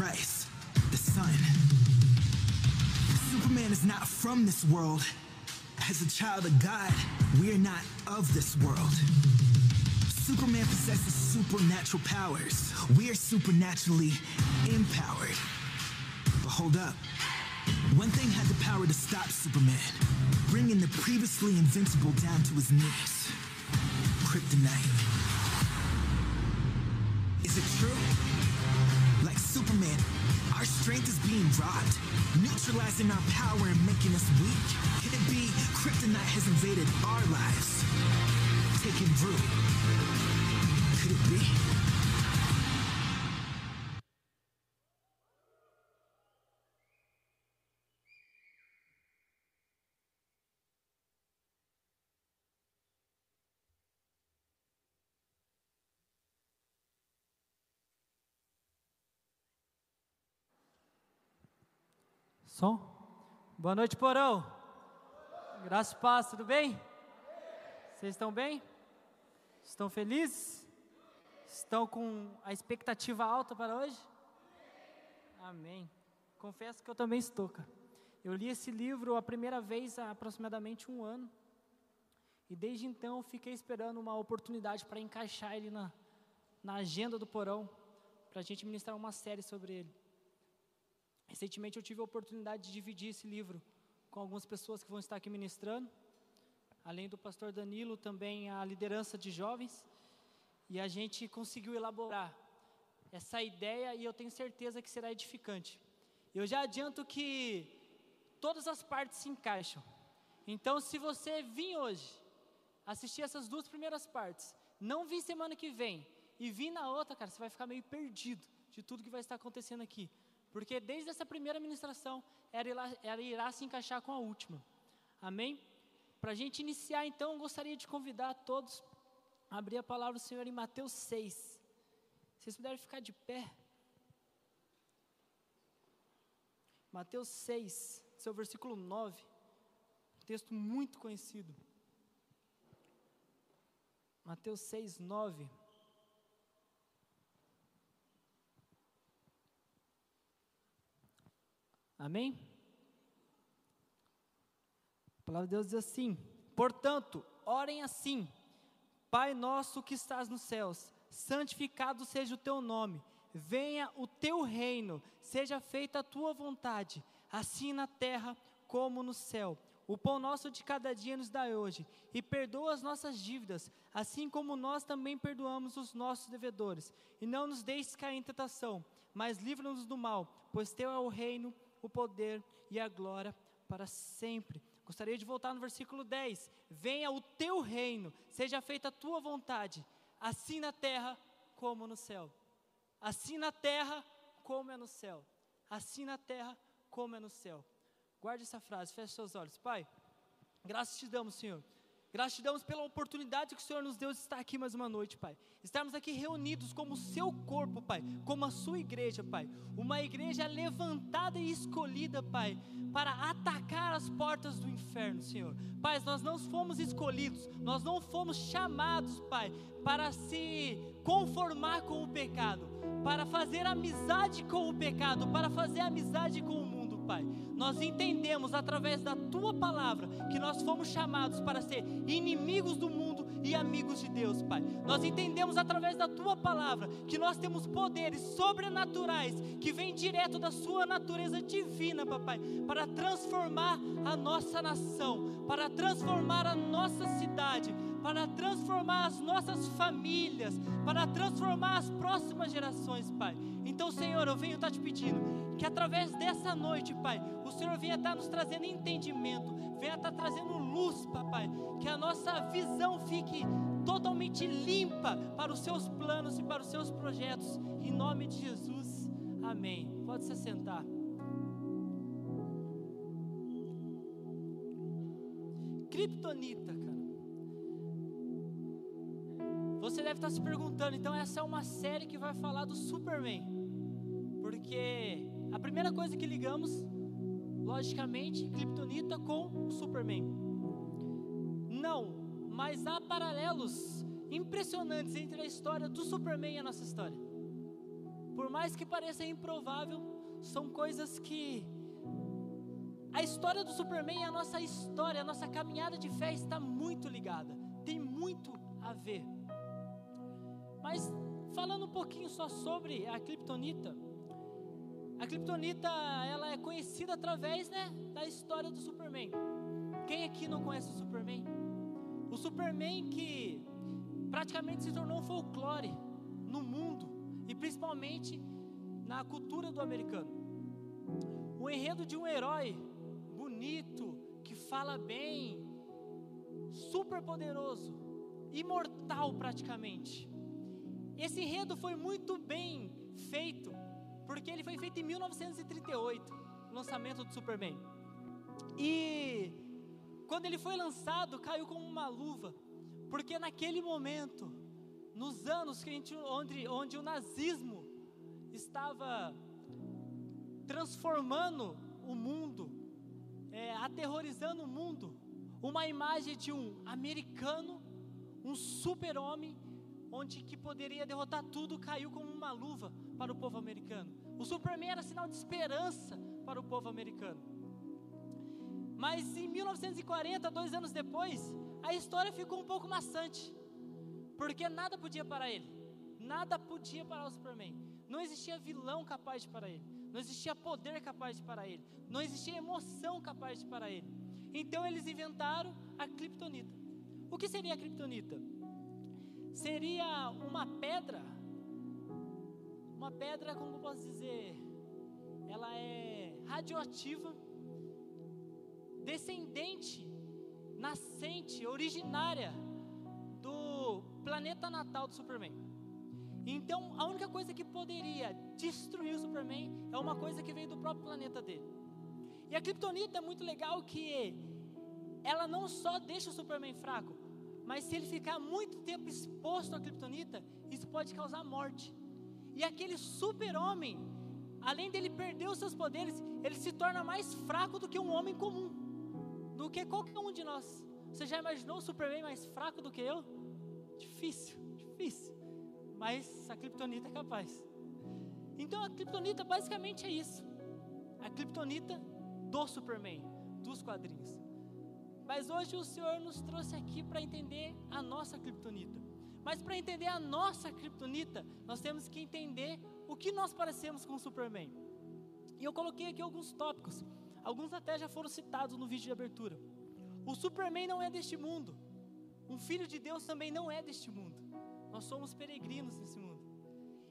Christ, the Son. Superman is not from this world. As a child of God, we are not of this world. Superman possesses supernatural powers. We are supernaturally empowered. But hold up. One thing had the power to stop Superman, bringing the previously invincible down to his knees. Kryptonite. Is it true? Superman, our strength is being robbed, neutralizing our power and making us weak. Could it be Kryptonite has invaded our lives, taking root? Could it be? Som? Boa noite, Porão. Graças e paz, tudo bem? Vocês estão bem? Estão felizes? Estão com a expectativa alta para hoje? Amém. Confesso que eu também estou, cara. Eu li esse livro a primeira vez há aproximadamente um ano. E desde então fiquei esperando uma oportunidade para encaixar ele na, na agenda do Porão, para a gente ministrar uma série sobre ele. Recentemente eu tive a oportunidade de dividir esse livro com algumas pessoas que vão estar aqui ministrando, além do pastor Danilo, também a liderança de jovens, e a gente conseguiu elaborar essa ideia e eu tenho certeza que será edificante. Eu já adianto que todas as partes se encaixam. Então, se você vir hoje assistir essas duas primeiras partes, não vir semana que vem e vir na outra, cara, você vai ficar meio perdido de tudo que vai estar acontecendo aqui. Porque desde essa primeira ministração, ela irá, ela irá se encaixar com a última. Amém? Para a gente iniciar, então, gostaria de convidar todos a abrir a palavra do Senhor em Mateus 6. Se vocês puderem ficar de pé. Mateus 6, seu versículo 9. Um texto muito conhecido. Mateus 6, 9. Amém? A palavra de Deus diz assim: Portanto, orem assim: Pai nosso que estás nos céus, santificado seja o teu nome, venha o teu reino, seja feita a tua vontade, assim na terra como no céu. O pão nosso de cada dia nos dá hoje, e perdoa as nossas dívidas, assim como nós também perdoamos os nossos devedores. E não nos deixes cair em tentação, mas livra-nos do mal, pois teu é o reino, o poder e a glória para sempre. Gostaria de voltar no versículo 10: Venha o teu reino, seja feita a tua vontade, assim na terra como no céu. Assim na terra como é no céu. Assim na terra como é no céu. Guarde essa frase, feche seus olhos. Pai, graças te damos, Senhor Gratidão pela oportunidade que o Senhor nos deu de estar aqui mais uma noite, Pai. Estarmos aqui reunidos como o seu corpo, Pai, como a sua igreja, Pai. Uma igreja levantada e escolhida, Pai, para atacar as portas do inferno, Senhor. Pai, nós não fomos escolhidos, nós não fomos chamados, Pai, para se conformar com o pecado, para fazer amizade com o pecado, para fazer amizade com o mundo Pai. Nós entendemos através da tua palavra que nós fomos chamados para ser inimigos do mundo e amigos de Deus, Pai. Nós entendemos através da tua palavra que nós temos poderes sobrenaturais que vêm direto da sua natureza divina, papai, para transformar a nossa nação, para transformar a nossa cidade, para transformar as nossas famílias, para transformar as próximas gerações, Pai. Então, Senhor, eu venho estar te pedindo que através dessa noite, Pai, o Senhor venha estar nos trazendo entendimento, venha estar trazendo luz, Papai, que a nossa visão fique totalmente limpa para os seus planos e para os seus projetos. Em nome de Jesus, amém. Pode se sentar. Kryptonita, cara. Você deve estar se perguntando, então essa é uma série que vai falar do Superman. Porque a primeira coisa que ligamos, logicamente, Kryptonita com o Superman. Não, mas há paralelos impressionantes entre a história do Superman e a nossa história. Por mais que pareça improvável, são coisas que a história do Superman e a nossa história, a nossa caminhada de fé está muito ligada, tem muito a ver. Mas falando um pouquinho só sobre a Kryptonita, a Kryptonita ela é conhecida através né, da história do Superman. Quem aqui não conhece o Superman? O Superman que praticamente se tornou um folclore no mundo e principalmente na cultura do americano. O enredo de um herói bonito, que fala bem, super poderoso, imortal praticamente. Esse enredo foi muito bem feito, porque ele foi feito em 1938, o lançamento do Superman. E quando ele foi lançado, caiu como uma luva, porque naquele momento, nos anos que a gente, onde, onde o nazismo estava transformando o mundo, é, aterrorizando o mundo, uma imagem de um americano, um super-homem, onde que poderia derrotar tudo, caiu como uma luva para o povo americano. O Superman era sinal de esperança para o povo americano. Mas em 1940, dois anos depois, a história ficou um pouco maçante, porque nada podia parar ele, nada podia parar o Superman. Não existia vilão capaz de parar ele não existia poder capaz de parar ele, não existia emoção capaz de parar ele. Então eles inventaram a criptonita. O que seria a criptonita? Seria uma pedra, uma pedra, como eu posso dizer, ela é radioativa, descendente, nascente, originária do planeta natal do Superman. Então, a única coisa que poderia destruir o Superman é uma coisa que veio do próprio planeta dele. E a Kryptonita é muito legal que ela não só deixa o Superman fraco, mas se ele ficar muito tempo exposto à Kryptonita, isso pode causar morte. E aquele super-homem, além dele perder os seus poderes, ele se torna mais fraco do que um homem comum, do que qualquer um de nós. Você já imaginou o Superman mais fraco do que eu? Difícil, difícil mas a Kryptonita é capaz. Então a Kryptonita basicamente é isso. A Kryptonita do Superman, dos quadrinhos. Mas hoje o Senhor nos trouxe aqui para entender a nossa Kryptonita. Mas para entender a nossa Kryptonita, nós temos que entender o que nós parecemos com o Superman. E eu coloquei aqui alguns tópicos. Alguns até já foram citados no vídeo de abertura. O Superman não é deste mundo. Um filho de Deus também não é deste mundo. Nós somos peregrinos nesse mundo.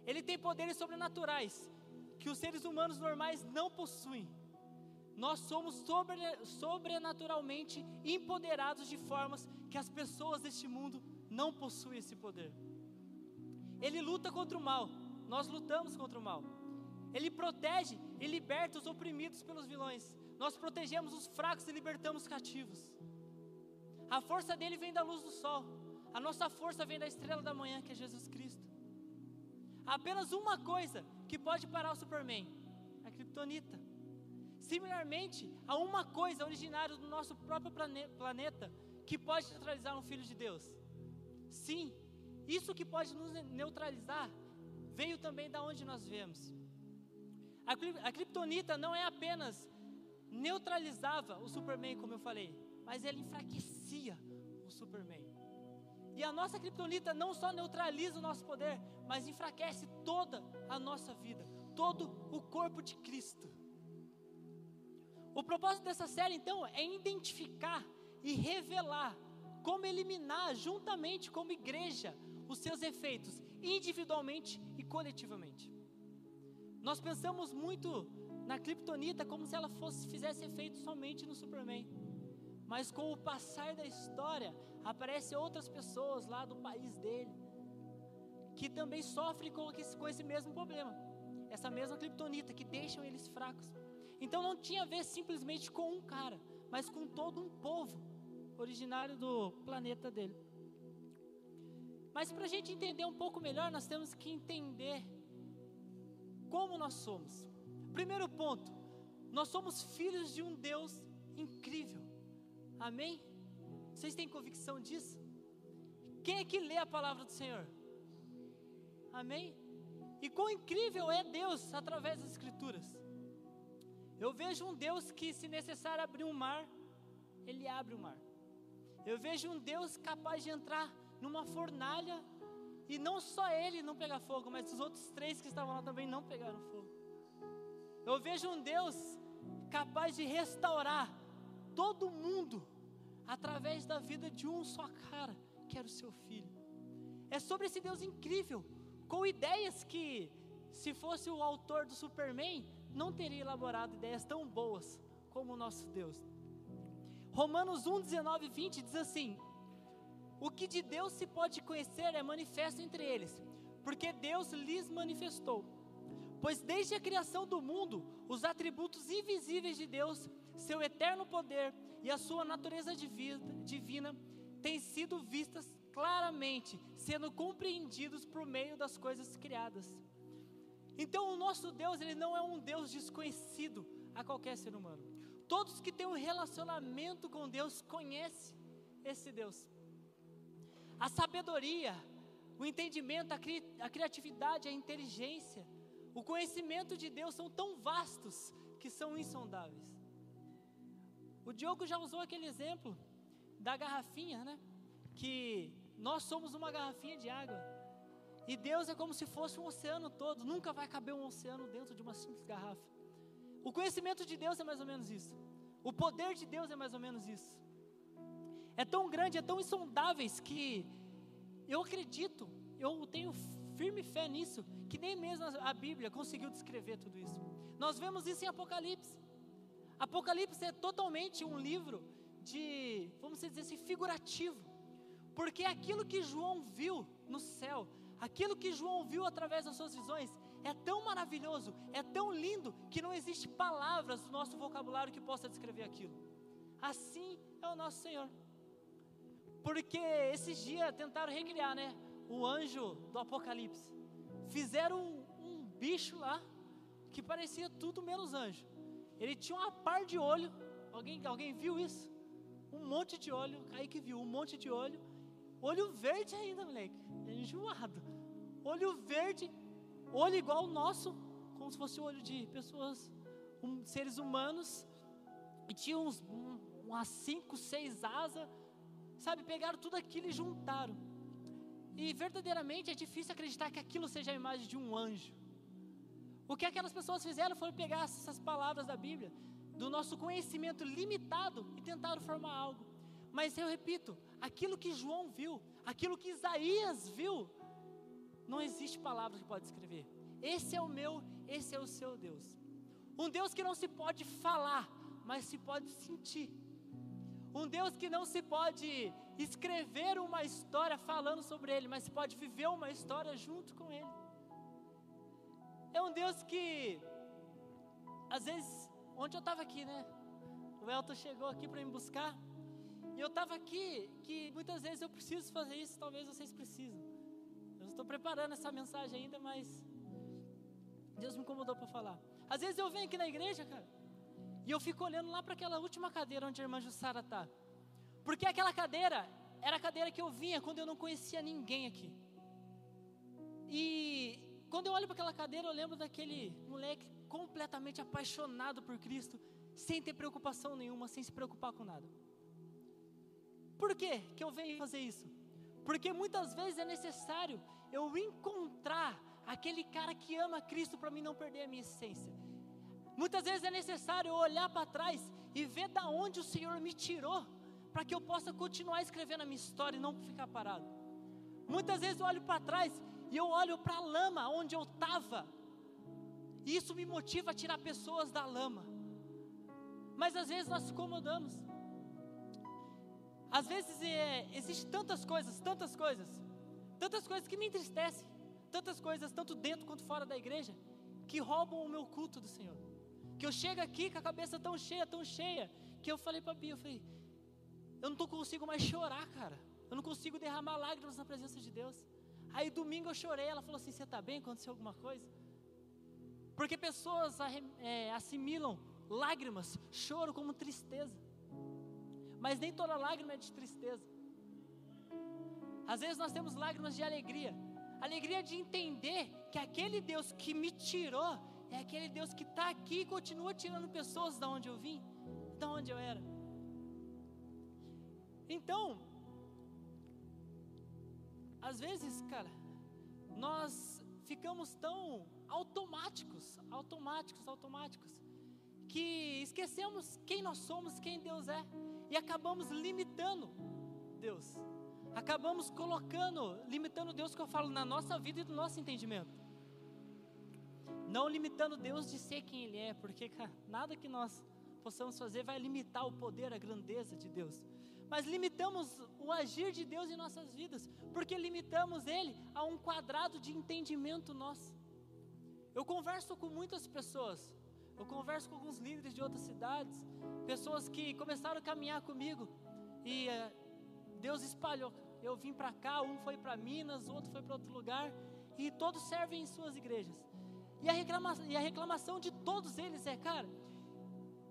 Ele tem poderes sobrenaturais que os seres humanos normais não possuem. Nós somos sobre, sobrenaturalmente empoderados de formas que as pessoas deste mundo não possuem esse poder. Ele luta contra o mal, nós lutamos contra o mal. Ele protege e liberta os oprimidos pelos vilões. Nós protegemos os fracos e libertamos os cativos. A força dele vem da luz do sol. A nossa força vem da estrela da manhã, que é Jesus Cristo. Há apenas uma coisa que pode parar o Superman: a Kryptonita. Similarmente, há uma coisa originária do nosso próprio planeta que pode neutralizar um filho de Deus. Sim, isso que pode nos neutralizar veio também da onde nós vemos. A Kryptonita não é apenas neutralizava o Superman, como eu falei, mas ele enfraquecia o Superman. E a nossa criptonita não só neutraliza o nosso poder, mas enfraquece toda a nossa vida, todo o corpo de Cristo. O propósito dessa série, então, é identificar e revelar como eliminar, juntamente como igreja, os seus efeitos, individualmente e coletivamente. Nós pensamos muito na criptonita como se ela fosse, fizesse efeito somente no Superman. Mas com o passar da história, aparecem outras pessoas lá do país dele que também sofrem com esse, com esse mesmo problema, essa mesma criptonita que deixam eles fracos. Então não tinha a ver simplesmente com um cara, mas com todo um povo originário do planeta dele. Mas para a gente entender um pouco melhor, nós temos que entender como nós somos. Primeiro ponto, nós somos filhos de um Deus incrível. Amém? Vocês têm convicção disso? Quem é que lê a palavra do Senhor? Amém? E quão incrível é Deus através das Escrituras. Eu vejo um Deus que, se necessário abrir um mar, Ele abre o mar. Eu vejo um Deus capaz de entrar numa fornalha e não só ele não pegar fogo, mas os outros três que estavam lá também não pegaram fogo. Eu vejo um Deus capaz de restaurar todo mundo através da vida de um só cara, que era o seu filho. É sobre esse Deus incrível, com ideias que, se fosse o autor do Superman, não teria elaborado ideias tão boas como o nosso Deus. Romanos 1, 19 e 20 diz assim: O que de Deus se pode conhecer é manifesto entre eles, porque Deus lhes manifestou. Pois desde a criação do mundo, os atributos invisíveis de Deus, seu eterno poder e a sua natureza divina têm sido vistas claramente, sendo compreendidos por meio das coisas criadas. Então, o nosso Deus, ele não é um Deus desconhecido a qualquer ser humano. Todos que têm um relacionamento com Deus conhecem esse Deus. A sabedoria, o entendimento, a, cri a criatividade, a inteligência, o conhecimento de Deus são tão vastos que são insondáveis. O Diogo já usou aquele exemplo da garrafinha, né? Que nós somos uma garrafinha de água. E Deus é como se fosse um oceano todo. Nunca vai caber um oceano dentro de uma simples garrafa. O conhecimento de Deus é mais ou menos isso. O poder de Deus é mais ou menos isso. É tão grande, é tão insondáveis que eu acredito, eu tenho firme fé nisso, que nem mesmo a Bíblia conseguiu descrever tudo isso. Nós vemos isso em Apocalipse. Apocalipse é totalmente um livro de, vamos dizer assim, figurativo. Porque aquilo que João viu no céu, aquilo que João viu através das suas visões, é tão maravilhoso, é tão lindo, que não existe palavras no nosso vocabulário que possa descrever aquilo. Assim é o nosso Senhor. Porque esses dias tentaram recriar, né? O anjo do Apocalipse. Fizeram um, um bicho lá que parecia tudo menos anjo. Ele tinha uma par de olho. Alguém, alguém viu isso? Um monte de olho. Aí que viu, um monte de olho. Olho verde ainda, moleque. Enjoado. Olho verde, olho igual o nosso, como se fosse o olho de pessoas, um, seres humanos. E tinha uns, um, umas cinco, seis asas. Sabe, pegaram tudo aquilo e juntaram. E verdadeiramente é difícil acreditar que aquilo seja a imagem de um anjo. O que aquelas pessoas fizeram foi pegar essas palavras da Bíblia, do nosso conhecimento limitado, e tentaram formar algo. Mas eu repito, aquilo que João viu, aquilo que Isaías viu, não existe palavra que pode escrever. Esse é o meu, esse é o seu Deus. Um Deus que não se pode falar, mas se pode sentir. Um Deus que não se pode escrever uma história falando sobre Ele, mas se pode viver uma história junto com Ele. É um Deus que, às vezes, ontem eu estava aqui, né? O Elton chegou aqui para me buscar. E eu estava aqui, que muitas vezes eu preciso fazer isso, talvez vocês precisam. Estou preparando essa mensagem ainda, mas Deus me incomodou para falar. Às vezes eu venho aqui na igreja, cara, e eu fico olhando lá para aquela última cadeira onde a irmã Jussara está. Porque aquela cadeira era a cadeira que eu vinha quando eu não conhecia ninguém aqui. E quando eu olho para aquela cadeira, eu lembro daquele moleque completamente apaixonado por Cristo, sem ter preocupação nenhuma, sem se preocupar com nada. Por que que eu venho fazer isso? Porque muitas vezes é necessário eu encontrar aquele cara que ama Cristo para mim não perder a minha essência. Muitas vezes é necessário olhar para trás e ver da onde o Senhor me tirou, para que eu possa continuar escrevendo a minha história e não ficar parado. Muitas vezes eu olho para trás e eu olho para a lama onde eu estava, e isso me motiva a tirar pessoas da lama. Mas às vezes nós incomodamos. Às vezes é, existem tantas coisas, tantas coisas, tantas coisas que me entristecem, tantas coisas, tanto dentro quanto fora da igreja, que roubam o meu culto do Senhor. Que eu chego aqui com a cabeça tão cheia, tão cheia, que eu falei para a Bia, eu falei, eu não consigo mais chorar, cara. Eu não consigo derramar lágrimas na presença de Deus. Aí domingo eu chorei, ela falou assim: Você está bem? Aconteceu alguma coisa? Porque pessoas é, assimilam lágrimas, choro como tristeza. Mas nem toda lágrima é de tristeza. Às vezes nós temos lágrimas de alegria. Alegria de entender que aquele Deus que me tirou é aquele Deus que está aqui e continua tirando pessoas da onde eu vim, da onde eu era. Então, às vezes, cara, nós ficamos tão automáticos, automáticos, automáticos, que esquecemos quem nós somos, quem Deus é, e acabamos limitando Deus. Acabamos colocando, limitando Deus que eu falo na nossa vida e no nosso entendimento. Não limitando Deus de ser quem Ele é, porque cara, nada que nós possamos fazer vai limitar o poder, a grandeza de Deus. Mas limitamos o agir de Deus em nossas vidas, porque limitamos Ele a um quadrado de entendimento nosso. Eu converso com muitas pessoas, eu converso com alguns líderes de outras cidades, pessoas que começaram a caminhar comigo e uh, Deus espalhou. Eu vim para cá, um foi para Minas, outro foi para outro lugar, e todos servem em suas igrejas. E a, reclama, e a reclamação de todos eles é, cara,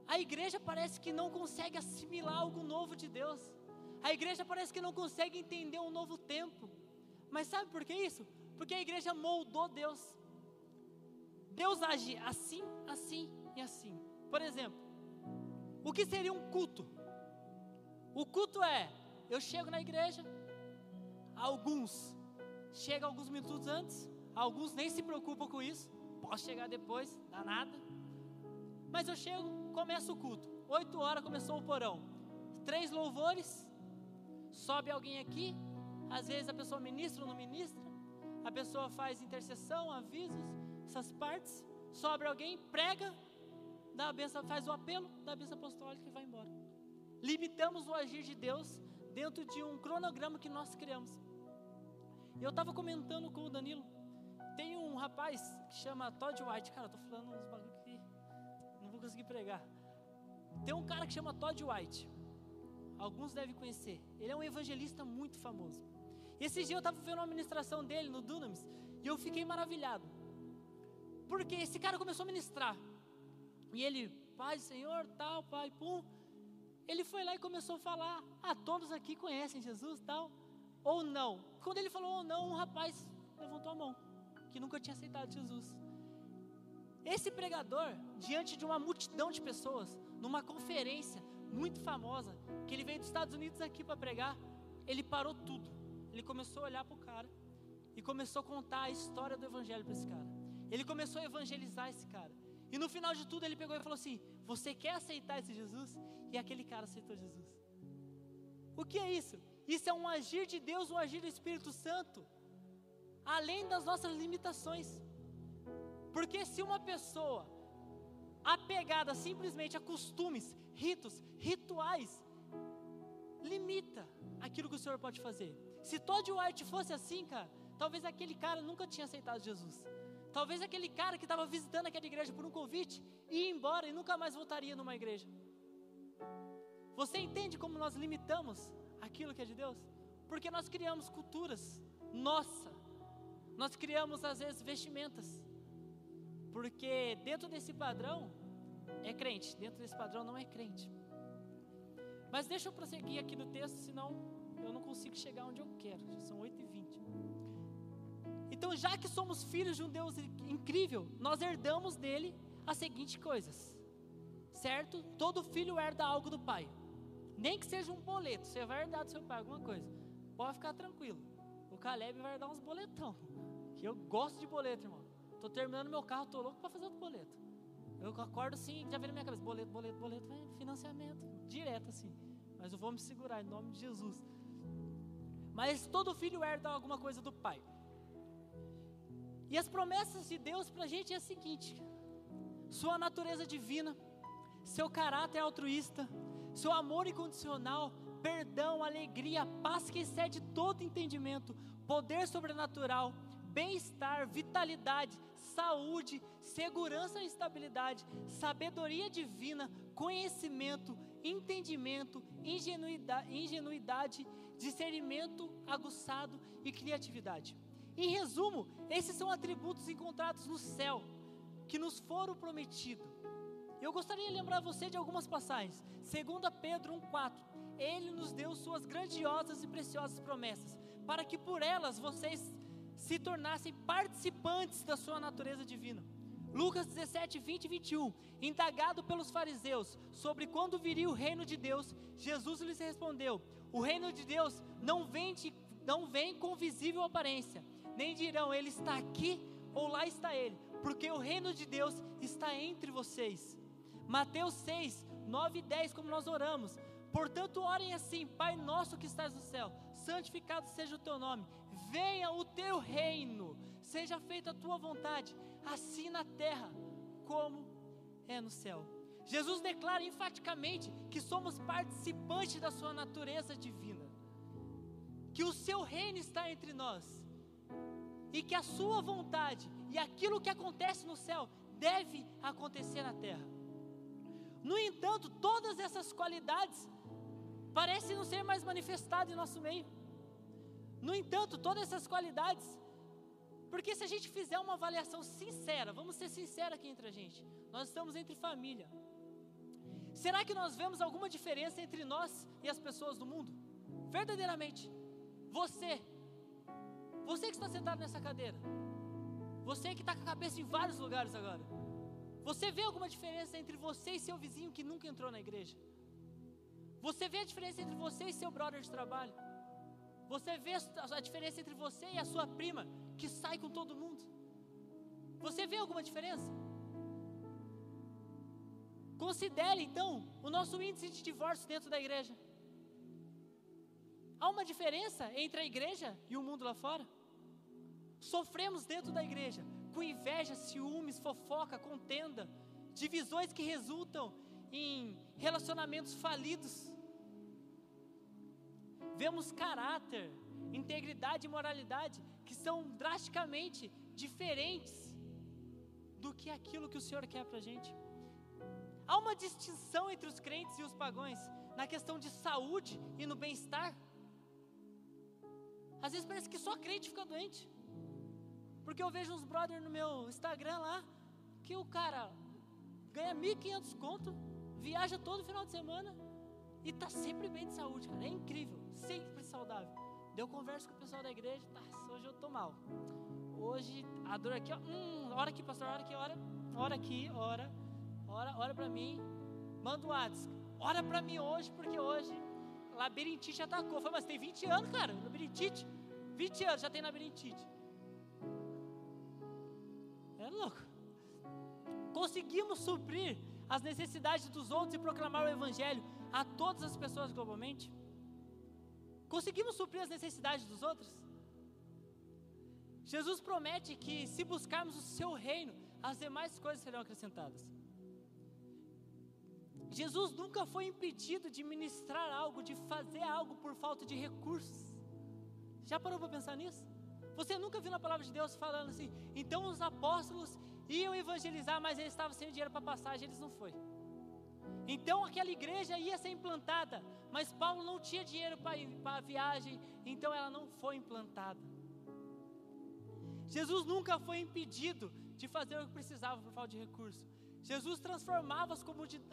a igreja parece que não consegue assimilar algo novo de Deus. A igreja parece que não consegue entender um novo tempo. Mas sabe por que isso? Porque a igreja moldou Deus. Deus age assim, assim e assim. Por exemplo, o que seria um culto? O culto é: eu chego na igreja, alguns chegam alguns minutos antes, alguns nem se preocupam com isso, posso chegar depois, dá nada. Mas eu chego, começa o culto. Oito horas começou o porão. Três louvores, sobe alguém aqui, às vezes a pessoa ministra ou não ministra, a pessoa faz intercessão, avisos, essas partes, sobe alguém, prega, dá a benção, faz o apelo, dá a benção apostólica e vai embora. Limitamos o agir de Deus dentro de um cronograma que nós criamos. E eu estava comentando com o Danilo, tem um rapaz que chama Todd White, cara, eu tô falando uns bagulho que não vou conseguir pregar. Tem um cara que chama Todd White, alguns devem conhecer, ele é um evangelista muito famoso. Esse dia eu estava vendo uma ministração dele no Dunamis, e eu fiquei maravilhado, porque esse cara começou a ministrar, e ele, Pai, Senhor, tal, Pai, pum, ele foi lá e começou a falar: Ah, todos aqui conhecem Jesus, tal, ou não. Quando ele falou ou não, um rapaz levantou a mão, que nunca tinha aceitado Jesus. Esse pregador, diante de uma multidão de pessoas, numa conferência muito famosa, que ele veio dos Estados Unidos aqui para pregar, ele parou tudo. Ele começou a olhar para o cara e começou a contar a história do evangelho para esse cara. Ele começou a evangelizar esse cara. E no final de tudo ele pegou e falou assim: Você quer aceitar esse Jesus? E aquele cara aceitou Jesus. O que é isso? Isso é um agir de Deus, um agir do Espírito Santo, além das nossas limitações. Porque se uma pessoa apegada simplesmente a costumes, ritos, rituais, limita aquilo que o Senhor pode fazer. Se Todd White fosse assim, cara, talvez aquele cara nunca tinha aceitado Jesus. Talvez aquele cara que estava visitando aquela igreja por um convite ia embora e nunca mais voltaria numa igreja. Você entende como nós limitamos aquilo que é de Deus? Porque nós criamos culturas, nossa, nós criamos às vezes vestimentas, porque dentro desse padrão é crente, dentro desse padrão não é crente. Mas deixa eu prosseguir aqui no texto, senão eu não consigo chegar onde eu quero, já são 8h20. Então, já que somos filhos de um Deus incrível, nós herdamos dele as seguintes coisas, certo? Todo filho herda algo do pai, nem que seja um boleto, você vai herdar do seu pai alguma coisa, pode ficar tranquilo. O Caleb vai herdar uns boletão, que eu gosto de boleto, irmão. Estou terminando meu carro, estou louco para fazer outro boleto. Eu acordo assim, já vem na minha cabeça: boleto, boleto, boleto, vai, financiamento, direto assim. Mas eu vou me segurar em nome de Jesus. Mas todo filho herda alguma coisa do pai. E as promessas de Deus para a gente é a seguinte: sua natureza divina, seu caráter altruísta, seu amor incondicional, perdão, alegria, paz que excede todo entendimento, poder sobrenatural, bem-estar, vitalidade, saúde, segurança e estabilidade, sabedoria divina, conhecimento, entendimento, ingenuidade, ingenuidade discernimento aguçado e criatividade. Em resumo, esses são atributos encontrados no céu, que nos foram prometidos. Eu gostaria de lembrar você de algumas passagens. 2 Pedro 1,4. Ele nos deu suas grandiosas e preciosas promessas, para que por elas vocês se tornassem participantes da sua natureza divina. Lucas 17, 20 e 21. Indagado pelos fariseus sobre quando viria o reino de Deus, Jesus lhes respondeu: O reino de Deus não vem, de, não vem com visível aparência, nem dirão ele está aqui ou lá está ele, porque o reino de Deus está entre vocês. Mateus 6, 9 e 10, como nós oramos. Portanto, orem assim: Pai nosso que estás no céu, santificado seja o teu nome, venha o teu reino, seja feita a tua vontade, assim na terra como é no céu. Jesus declara enfaticamente que somos participantes da sua natureza divina, que o seu reino está entre nós e que a sua vontade e aquilo que acontece no céu deve acontecer na terra. No entanto, todas essas qualidades parecem não ser mais manifestadas em nosso meio. No entanto, todas essas qualidades, porque se a gente fizer uma avaliação sincera, vamos ser sinceros aqui entre a gente, nós estamos entre família. Será que nós vemos alguma diferença entre nós e as pessoas do mundo? Verdadeiramente. Você, você que está sentado nessa cadeira, você que está com a cabeça em vários lugares agora, você vê alguma diferença entre você e seu vizinho que nunca entrou na igreja? Você vê a diferença entre você e seu brother de trabalho? Você vê a diferença entre você e a sua prima que sai com todo mundo? Você vê alguma diferença? Considere então o nosso índice de divórcio dentro da igreja. Há uma diferença entre a igreja e o mundo lá fora? Sofremos dentro da igreja com inveja, ciúmes, fofoca, contenda, divisões que resultam em relacionamentos falidos. Vemos caráter, integridade e moralidade que são drasticamente diferentes do que aquilo que o Senhor quer para a gente. Há uma distinção entre os crentes e os pagãos na questão de saúde e no bem-estar. Às vezes parece que só crente fica doente. Porque eu vejo uns brothers no meu Instagram lá, que o cara ganha 1.500 conto, viaja todo final de semana e tá sempre bem de saúde, cara. É incrível, sempre saudável. Deu conversa com o pessoal da igreja, tá, hoje eu tô mal. Hoje a dor aqui, ó, hum, hora aqui, pastor, hora aqui, hora, hora aqui, hora, hora, hora pra mim. Manda um WhatsApp, ora pra mim hoje, porque hoje labirintite atacou. Falei, mas tem 20 anos, cara, labirintite. 20 anos já tem labirintite. É louco. Conseguimos suprir as necessidades dos outros e proclamar o Evangelho a todas as pessoas globalmente? Conseguimos suprir as necessidades dos outros? Jesus promete que se buscarmos o seu reino, as demais coisas serão acrescentadas. Jesus nunca foi impedido de ministrar algo, de fazer algo por falta de recursos. Já parou para pensar nisso? Você nunca viu na palavra de Deus falando assim, então os apóstolos iam evangelizar, mas eles estavam sem dinheiro para passagem, eles não foram. Então aquela igreja ia ser implantada, mas Paulo não tinha dinheiro para a viagem, então ela não foi implantada. Jesus nunca foi impedido de fazer o que precisava por falta de recurso. Jesus transformava as,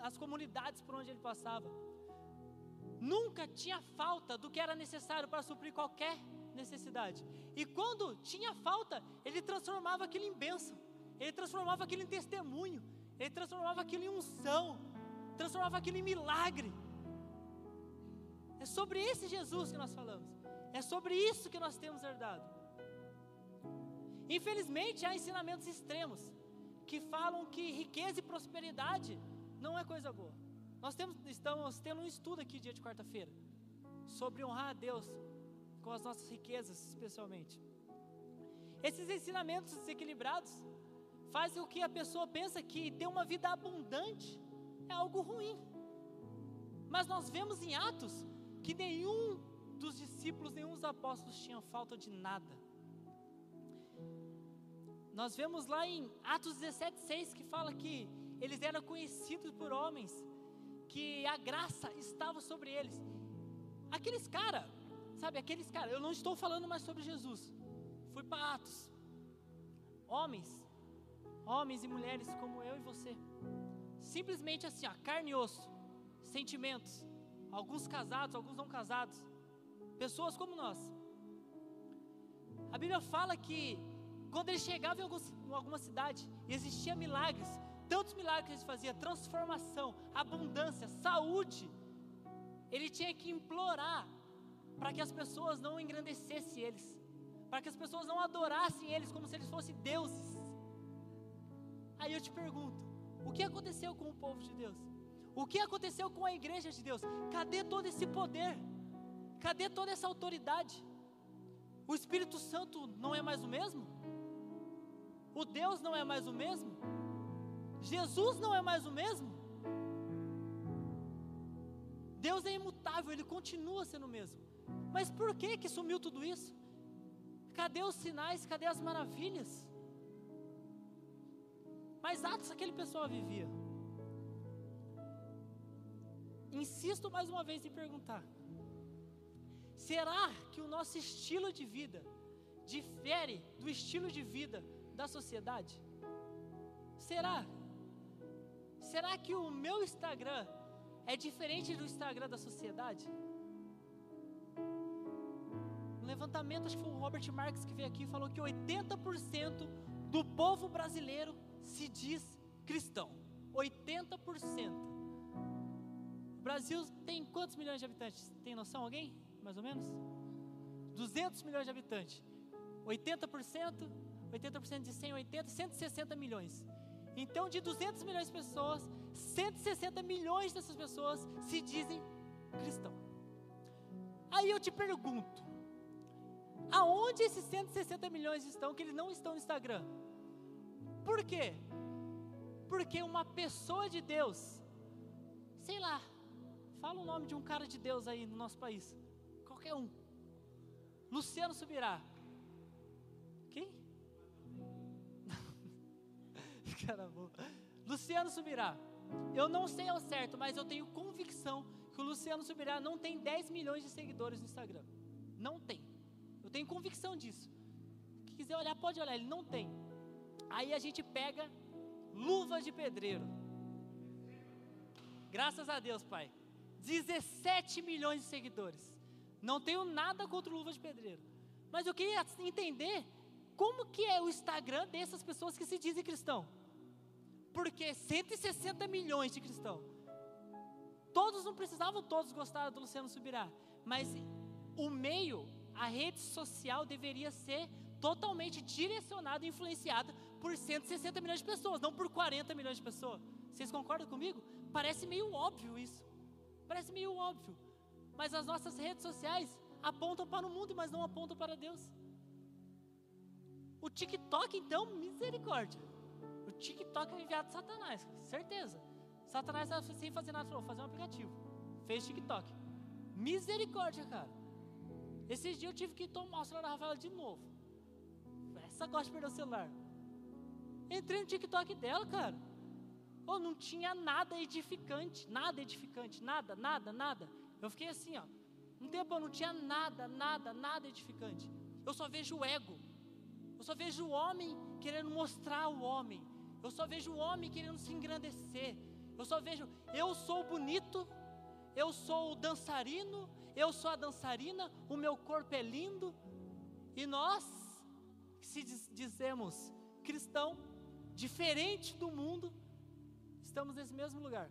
as comunidades por onde ele passava. Nunca tinha falta do que era necessário para suprir qualquer necessidade. E quando tinha falta, ele transformava aquilo em bênção. Ele transformava aquilo em testemunho. Ele transformava aquilo em unção. Transformava aquilo em milagre. É sobre esse Jesus que nós falamos. É sobre isso que nós temos herdado. Infelizmente, há ensinamentos extremos que falam que riqueza e prosperidade não é coisa boa. Nós temos, estamos tendo um estudo aqui dia de quarta-feira sobre honrar a Deus com as nossas riquezas, especialmente. Esses ensinamentos desequilibrados fazem com que a pessoa pensa que ter uma vida abundante é algo ruim. Mas nós vemos em Atos que nenhum dos discípulos, nenhum dos apóstolos tinham falta de nada. Nós vemos lá em Atos 17,6 que fala que eles eram conhecidos por homens, que a graça estava sobre eles. Aqueles caras, sabe, aqueles caras, eu não estou falando mais sobre Jesus, fui para Atos. Homens homens e mulheres como eu e você. Simplesmente assim, ó, carne e osso, sentimentos, alguns casados, alguns não casados, pessoas como nós. A Bíblia fala que quando ele chegava em, em alguma cidade existia milagres, tantos milagres que ele fazia, transformação, abundância, saúde, ele tinha que implorar para que as pessoas não engrandecessem eles, para que as pessoas não adorassem eles como se eles fossem deuses. Aí eu te pergunto: o que aconteceu com o povo de Deus? O que aconteceu com a igreja de Deus? Cadê todo esse poder? Cadê toda essa autoridade? O Espírito Santo não é mais o mesmo? O Deus não é mais o mesmo? Jesus não é mais o mesmo? Deus é imutável, ele continua sendo o mesmo. Mas por que que sumiu tudo isso? Cadê os sinais? Cadê as maravilhas? Mas atos aquele pessoal vivia. Insisto mais uma vez em perguntar: será que o nosso estilo de vida difere do estilo de vida da sociedade? Será? Será que o meu Instagram é diferente do Instagram da sociedade? Um levantamento, acho que foi o Robert Marques que veio aqui e falou que 80% do povo brasileiro se diz cristão. 80%. O Brasil tem quantos milhões de habitantes? Tem noção alguém? Mais ou menos? 200 milhões de habitantes. 80%, 80% de 180, 160 milhões. Então, de 200 milhões de pessoas, 160 milhões dessas pessoas se dizem cristão. Aí eu te pergunto: aonde esses 160 milhões estão que eles não estão no Instagram? Por quê? Porque uma pessoa de Deus, sei lá, fala o nome de um cara de Deus aí no nosso país, qualquer um. Luciano Subirá. Quem? cara bom. Luciano Subirá. Eu não sei ao certo, mas eu tenho convicção que o Luciano Subirá não tem 10 milhões de seguidores no Instagram. Não tem. Tenho convicção disso. Quem quiser olhar, pode olhar, ele não tem. Aí a gente pega luvas de pedreiro. Graças a Deus, Pai. 17 milhões de seguidores. Não tenho nada contra luvas de pedreiro. Mas eu queria entender como que é o Instagram dessas pessoas que se dizem cristão. Porque 160 milhões de cristãos. Todos não precisavam todos gostar do Luciano Subirá. Mas o meio, a rede social deveria ser totalmente direcionada e influenciada por 160 milhões de pessoas, não por 40 milhões de pessoas. Vocês concordam comigo? Parece meio óbvio isso. Parece meio óbvio. Mas as nossas redes sociais apontam para o mundo, mas não apontam para Deus. O TikTok, então, misericórdia. O TikTok é enviado de Satanás, certeza. Satanás estava sem fazer nada, falou: fazer um aplicativo. Fez TikTok. Misericórdia, cara. Esses dias eu tive que tomar o celular da Rafaela de novo. Essa gosta de perder o celular. Entrei no TikTok dela, cara. Oh, não tinha nada edificante, nada edificante, nada, nada, nada. Eu fiquei assim, ó. Um tempo eu não tinha nada, nada, nada edificante. Eu só vejo o ego. Eu só vejo o homem querendo mostrar o homem. Eu só vejo o homem querendo se engrandecer. Eu só vejo, eu sou bonito, eu sou o dançarino, eu sou a dançarina, o meu corpo é lindo. E nós, se diz, dizemos cristão, diferente do mundo, estamos nesse mesmo lugar.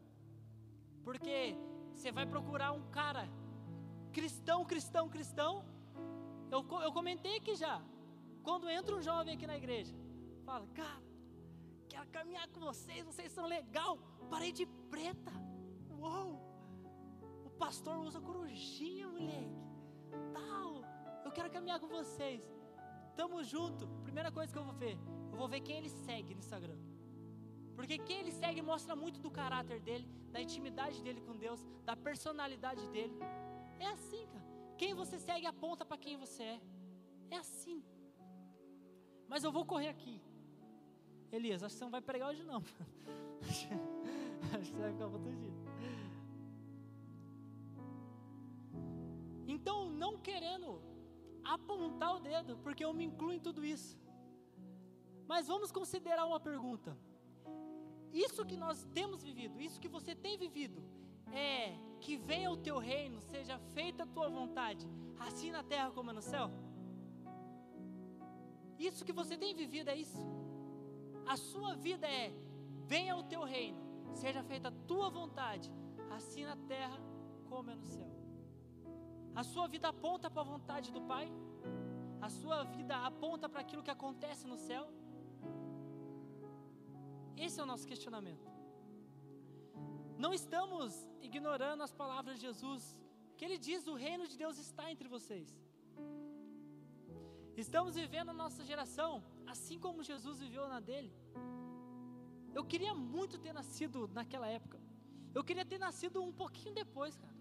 Porque você vai procurar um cara cristão, cristão, cristão. Eu, eu comentei aqui já. Quando entra um jovem aqui na igreja, fala, cara, quero caminhar com vocês, vocês são legal, parede preta. Uou! Pastor usa corujinha, moleque. Tal, eu quero caminhar com vocês. Tamo junto. Primeira coisa que eu vou ver, eu vou ver quem ele segue no Instagram. Porque quem ele segue mostra muito do caráter dele, da intimidade dele com Deus, da personalidade dele. É assim, cara. Quem você segue aponta para quem você é. É assim. Mas eu vou correr aqui. Elias, acho que você não vai pregar hoje não. acho que você vai ficar outro dia. Então, não querendo apontar o dedo, porque eu me incluo em tudo isso. Mas vamos considerar uma pergunta. Isso que nós temos vivido, isso que você tem vivido, é que venha o teu reino, seja feita a tua vontade, assim na terra como no céu? Isso que você tem vivido é isso. A sua vida é: venha o teu reino, seja feita a tua vontade, assim na terra como é no céu. A sua vida aponta para a vontade do Pai? A sua vida aponta para aquilo que acontece no céu? Esse é o nosso questionamento. Não estamos ignorando as palavras de Jesus, que ele diz: o reino de Deus está entre vocês. Estamos vivendo a nossa geração assim como Jesus viveu na dele. Eu queria muito ter nascido naquela época. Eu queria ter nascido um pouquinho depois, cara.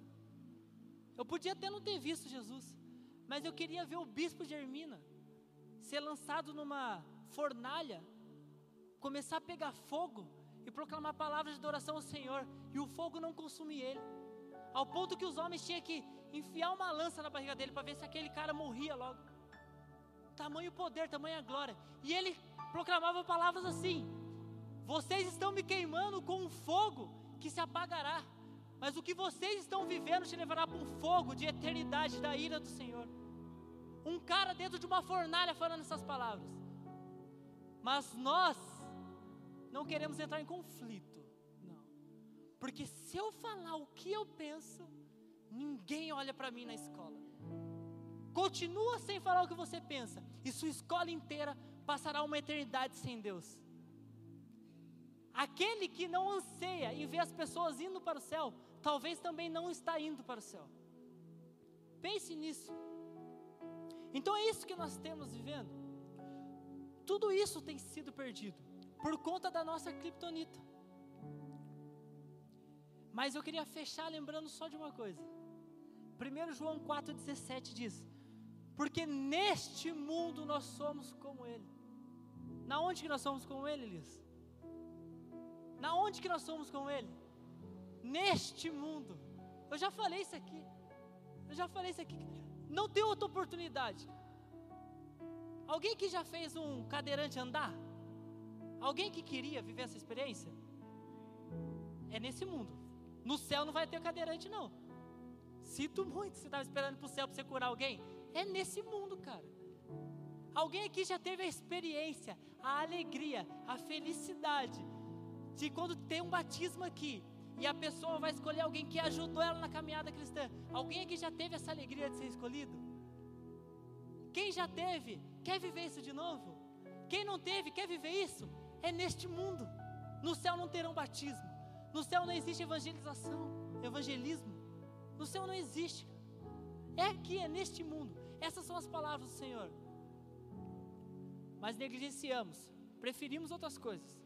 Eu podia até não ter visto Jesus, mas eu queria ver o bispo de Hermina ser lançado numa fornalha, começar a pegar fogo e proclamar palavras de adoração ao Senhor, e o fogo não consumir ele, ao ponto que os homens tinham que enfiar uma lança na barriga dele para ver se aquele cara morria logo. Tamanho poder, tamanha glória. E ele proclamava palavras assim: Vocês estão me queimando com um fogo que se apagará, mas o que vocês estão vivendo te levará para um fogo de eternidade da ira do Senhor. Um cara dentro de uma fornalha falando essas palavras. Mas nós não queremos entrar em conflito. Não. Porque se eu falar o que eu penso, ninguém olha para mim na escola. Continua sem falar o que você pensa, e sua escola inteira passará uma eternidade sem Deus. Aquele que não anseia em ver as pessoas indo para o céu, talvez também não está indo para o céu. Pense nisso. Então é isso que nós temos vivendo. Tudo isso tem sido perdido por conta da nossa criptonita. Mas eu queria fechar lembrando só de uma coisa. 1 João 4,17 diz: Porque neste mundo nós somos como Ele. Na onde que nós somos como Ele, Elias? Na onde que nós somos como Ele? Neste mundo. Eu já falei isso aqui. Eu já falei isso aqui. Não tem outra oportunidade. Alguém que já fez um cadeirante andar? Alguém que queria viver essa experiência? É nesse mundo. No céu não vai ter cadeirante, não. Sinto muito, você estava esperando para o céu para você curar alguém. É nesse mundo, cara. Alguém aqui já teve a experiência, a alegria, a felicidade de quando tem um batismo aqui e a pessoa vai escolher alguém que ajudou ela na caminhada cristã. Alguém aqui já teve essa alegria de ser escolhido? Quem já teve, quer viver isso de novo? Quem não teve, quer viver isso? é neste mundo. No céu não terão batismo. No céu não existe evangelização, evangelismo. No céu não existe. É aqui, é neste mundo. Essas são as palavras do Senhor. Mas negligenciamos, preferimos outras coisas.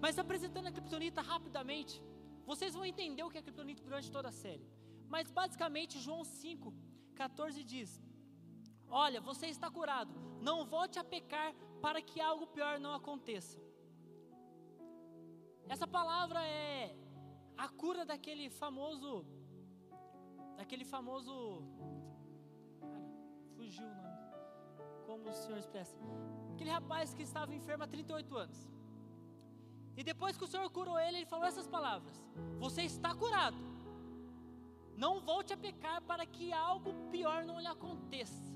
Mas apresentando a criptonita rapidamente, vocês vão entender o que é criptonita durante toda a série. Mas basicamente, João 5, 14 diz: Olha, você está curado, não volte a pecar para que algo pior não aconteça. Essa palavra é a cura daquele famoso, daquele famoso, cara, fugiu o nome, como o Senhor expressa, aquele rapaz que estava enfermo há 38 anos. E depois que o Senhor curou ele, ele falou essas palavras: Você está curado. Não volte a pecar para que algo pior não lhe aconteça.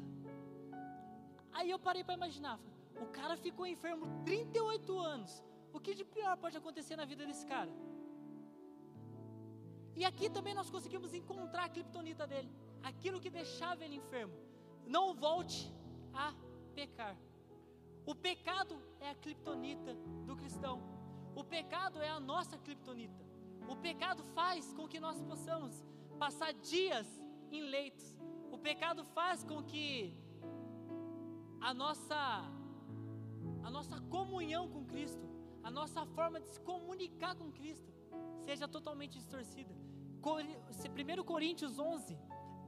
Aí eu parei para imaginar, o cara ficou enfermo 38 anos. O que de pior pode acontecer na vida desse cara? E aqui também nós conseguimos encontrar a criptonita dele, aquilo que deixava ele enfermo. Não volte a pecar. O pecado é a criptonita do cristão. O pecado é a nossa criptonita. O pecado faz com que nós possamos passar dias em leitos. O pecado faz com que a nossa a nossa comunhão com Cristo, a nossa forma de se comunicar com Cristo, seja totalmente distorcida. 1 Coríntios 11,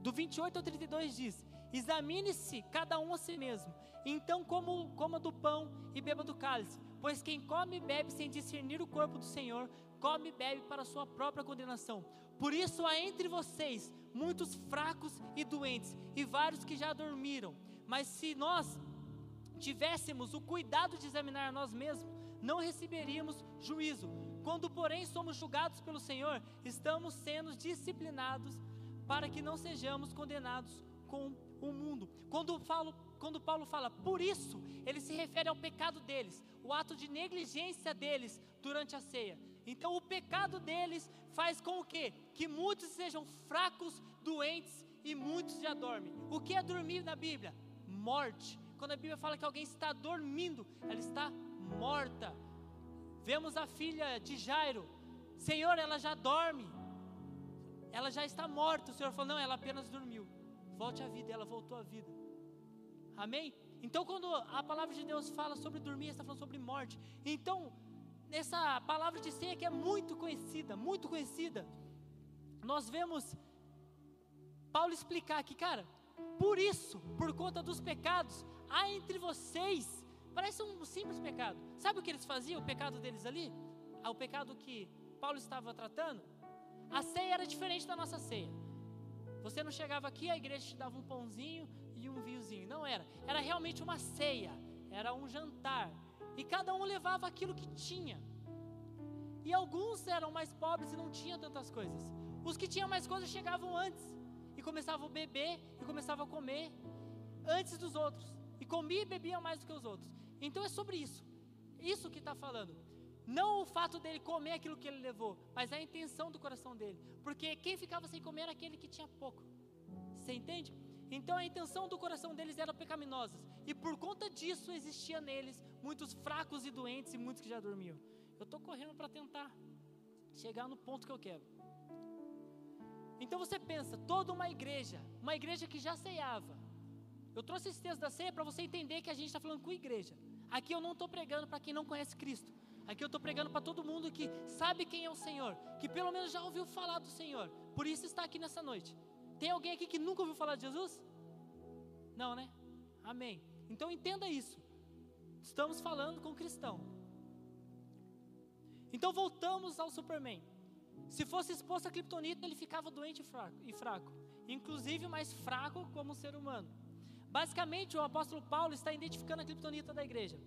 do 28 ao 32 diz: Examine-se cada um a si mesmo, então como coma do pão e beba do cálice, pois quem come e bebe sem discernir o corpo do Senhor, come e bebe para sua própria condenação. Por isso há entre vocês muitos fracos e doentes, e vários que já dormiram. Mas se nós tivéssemos o cuidado de examinar nós mesmos, não receberíamos juízo. Quando, porém, somos julgados pelo Senhor, estamos sendo disciplinados para que não sejamos condenados com o mundo. Quando falo quando Paulo fala por isso, ele se refere ao pecado deles, o ato de negligência deles durante a ceia. Então o pecado deles faz com o quê? Que muitos sejam fracos, doentes e muitos já dormem. O que é dormir na Bíblia? Morte. Quando a Bíblia fala que alguém está dormindo, ela está morta. Vemos a filha de Jairo, Senhor, ela já dorme, ela já está morta. O Senhor falou: Não, ela apenas dormiu. Volte à vida, ela voltou à vida. Amém? Então, quando a palavra de Deus fala sobre dormir, está falando sobre morte. Então, nessa palavra de ceia que é muito conhecida, muito conhecida, nós vemos Paulo explicar que, cara, por isso, por conta dos pecados, há entre vocês, parece um simples pecado. Sabe o que eles faziam, o pecado deles ali? Ah, o pecado que Paulo estava tratando? A ceia era diferente da nossa ceia. Você não chegava aqui, a igreja te dava um pãozinho um vinhozinho. Não era. Era realmente uma ceia. Era um jantar. E cada um levava aquilo que tinha. E alguns eram mais pobres e não tinham tantas coisas. Os que tinham mais coisas chegavam antes. E começavam a beber e começavam a comer antes dos outros. E comia e bebia mais do que os outros. Então é sobre isso. Isso que está falando. Não o fato dele comer aquilo que ele levou, mas a intenção do coração dele. Porque quem ficava sem comer era aquele que tinha pouco. Você entende? Então a intenção do coração deles era pecaminosa. E por conta disso existia neles muitos fracos e doentes e muitos que já dormiam. Eu estou correndo para tentar chegar no ponto que eu quero. Então você pensa, toda uma igreja, uma igreja que já ceiava. Eu trouxe esse texto da ceia para você entender que a gente está falando com igreja. Aqui eu não estou pregando para quem não conhece Cristo. Aqui eu estou pregando para todo mundo que sabe quem é o Senhor, que pelo menos já ouviu falar do Senhor, por isso está aqui nessa noite. Tem alguém aqui que nunca ouviu falar de Jesus? Não, né? Amém. Então entenda isso. Estamos falando com cristão. Então voltamos ao Superman. Se fosse exposto a Kryptonita, ele ficava doente e fraco, e fraco, inclusive mais fraco como ser humano. Basicamente, o apóstolo Paulo está identificando a Kryptonita da igreja.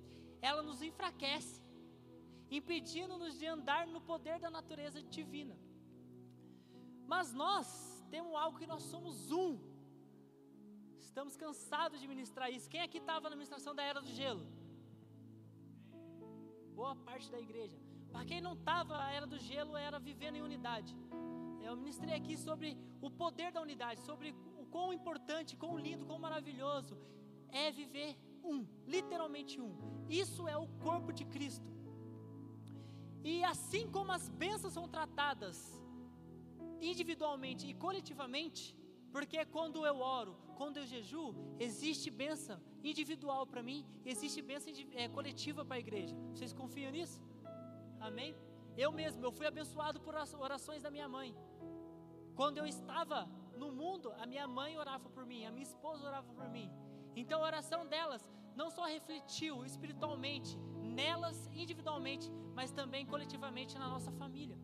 Ela nos enfraquece impedindo-nos de andar no poder da natureza divina. Mas nós temos algo que nós somos um. Estamos cansados de ministrar isso. Quem aqui estava na ministração da Era do Gelo? Boa parte da igreja. Para quem não estava, a Era do Gelo era vivendo em unidade. Eu ministrei aqui sobre o poder da unidade, sobre o quão importante, quão lindo, quão maravilhoso é viver um, literalmente um. Isso é o corpo de Cristo. E assim como as bênçãos são tratadas individualmente e coletivamente, porque quando eu oro, quando eu jejuo, existe bênção individual para mim, existe bênção é, coletiva para a igreja. Vocês confiam nisso? Amém? Eu mesmo, eu fui abençoado por orações da minha mãe. Quando eu estava no mundo, a minha mãe orava por mim, a minha esposa orava por mim. Então a oração delas não só refletiu espiritualmente nelas individualmente, mas também coletivamente na nossa família.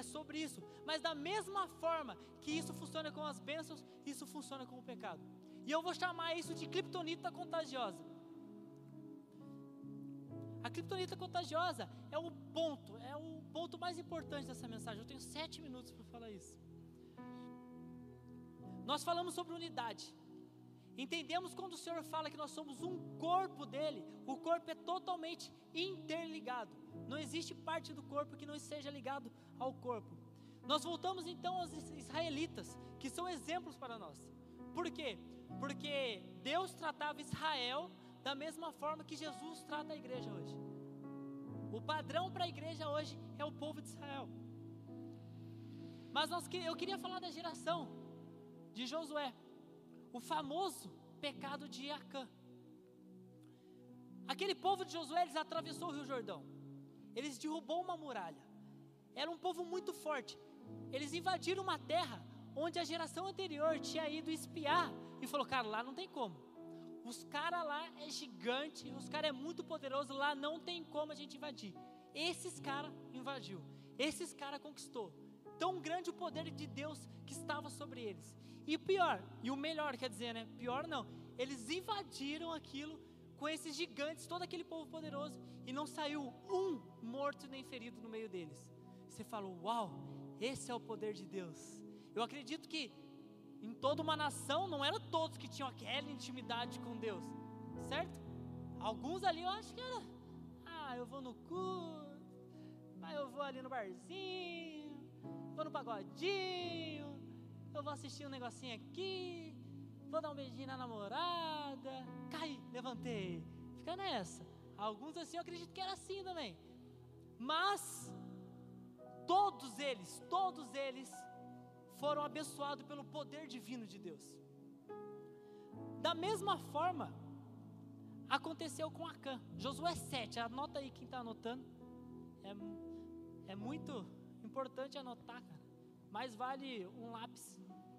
É sobre isso. Mas da mesma forma que isso funciona com as bênçãos, isso funciona com o pecado. E eu vou chamar isso de criptonita contagiosa. A criptonita contagiosa é o ponto, é o ponto mais importante dessa mensagem. Eu tenho sete minutos para falar isso. Nós falamos sobre unidade. Entendemos quando o Senhor fala que nós somos um corpo dele, o corpo é totalmente interligado. Não existe parte do corpo que não seja ligado ao corpo. Nós voltamos então aos israelitas, que são exemplos para nós. Por quê? Porque Deus tratava Israel da mesma forma que Jesus trata a igreja hoje. O padrão para a igreja hoje é o povo de Israel. Mas nós, eu queria falar da geração de Josué o famoso pecado de Acã. Aquele povo de Josué, eles atravessou o Rio Jordão. Eles derrubou uma muralha. Era um povo muito forte. Eles invadiram uma terra onde a geração anterior tinha ido espiar e falou: "Cara, lá não tem como. Os caras lá é gigante, os caras é muito poderoso, lá não tem como a gente invadir." Esses caras invadiu. Esses caras conquistou. Tão grande o poder de Deus que estava sobre eles. E pior, e o melhor, quer dizer, né? Pior não. Eles invadiram aquilo com esses gigantes, todo aquele povo poderoso, e não saiu um morto nem ferido no meio deles. Você falou, uau, esse é o poder de Deus. Eu acredito que em toda uma nação, não eram todos que tinham aquela intimidade com Deus, certo? Alguns ali eu acho que era, ah, eu vou no culto, ah, eu vou ali no barzinho, vou no pagodinho, eu vou assistir um negocinho aqui, vou dar um beijinho na namorada, caí, levantei, fica nessa. Alguns assim eu acredito que era assim também. Mas todos eles, todos eles foram abençoados pelo poder divino de Deus. Da mesma forma, aconteceu com Acã. Josué 7, anota aí quem está anotando. É, é muito importante anotar, cara. Mais vale um lápis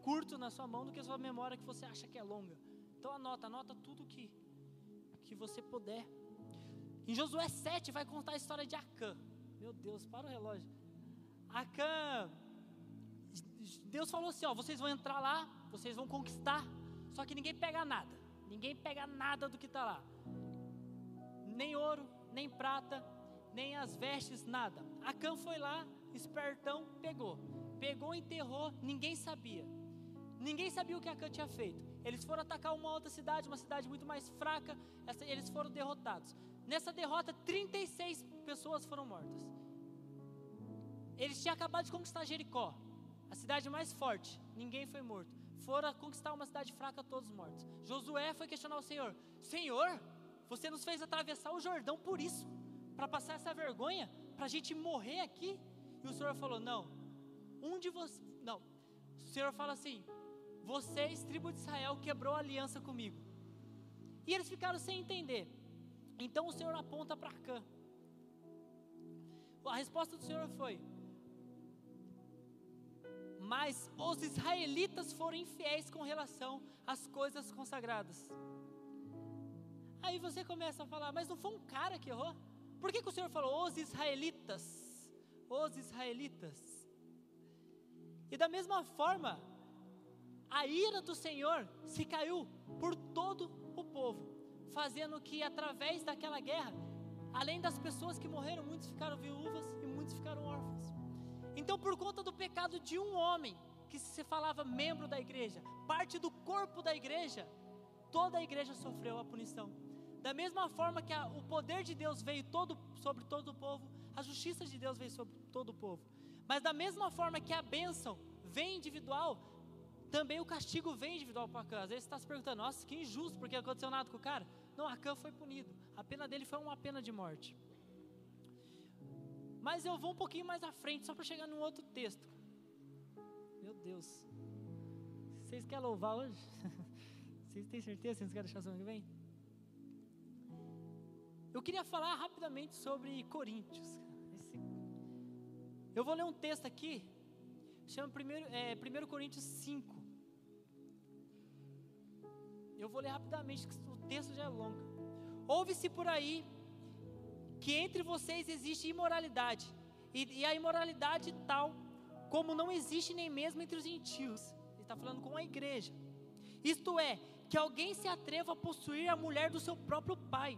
curto na sua mão do que a sua memória que você acha que é longa. Então anota, anota tudo que, que você puder. Em Josué 7 vai contar a história de Acã. Meu Deus, para o relógio. Acã, Deus falou assim: ó, vocês vão entrar lá, vocês vão conquistar, só que ninguém pega nada. Ninguém pega nada do que está lá. Nem ouro, nem prata, nem as vestes, nada. Acã foi lá, espertão, pegou. Pegou, enterrou, ninguém sabia. Ninguém sabia o que Acã tinha feito. Eles foram atacar uma outra cidade, uma cidade muito mais fraca, eles foram derrotados. Nessa derrota, 36 pessoas foram mortas. Eles tinham acabado de conquistar Jericó, a cidade mais forte. Ninguém foi morto. Foram conquistar uma cidade fraca, todos mortos. Josué foi questionar o Senhor: Senhor, você nos fez atravessar o Jordão por isso, para passar essa vergonha, para a gente morrer aqui? E o Senhor falou: Não, um de vocês. Não. O Senhor fala assim: Vocês, tribo de Israel, quebrou a aliança comigo. E eles ficaram sem entender. Então o Senhor aponta para Cã. A resposta do Senhor foi: Mas os israelitas foram infiéis com relação às coisas consagradas. Aí você começa a falar: Mas não foi um cara que errou? Por que, que o Senhor falou os israelitas? Os israelitas. E da mesma forma, a ira do Senhor se caiu por todo o povo fazendo que através daquela guerra, além das pessoas que morreram, muitos ficaram viúvas e muitos ficaram órfãos. Então, por conta do pecado de um homem, que se falava membro da igreja, parte do corpo da igreja, toda a igreja sofreu a punição. Da mesma forma que a, o poder de Deus veio todo, sobre todo o povo, a justiça de Deus veio sobre todo o povo. Mas da mesma forma que a bênção vem individual, também o castigo vem individual para Acã. Às vezes você está se perguntando, nossa, que injusto, porque aconteceu nada com o cara. Não, Acã foi punido. A pena dele foi uma pena de morte. Mas eu vou um pouquinho mais à frente, só para chegar num outro texto. Meu Deus. Vocês querem louvar hoje? Vocês têm certeza que vocês querem deixar semana que vem? Eu queria falar rapidamente sobre Coríntios. Esse... Eu vou ler um texto aqui, chama 1 é, primeiro Coríntios 5. Eu vou ler rapidamente, o texto já é longo. Ouve-se por aí que entre vocês existe imoralidade, e, e, a imoralidade tal como não existe nem mesmo entre os gentios. Ele está falando com a igreja. Isto é, que alguém se atreva a possuir a mulher do seu próprio pai.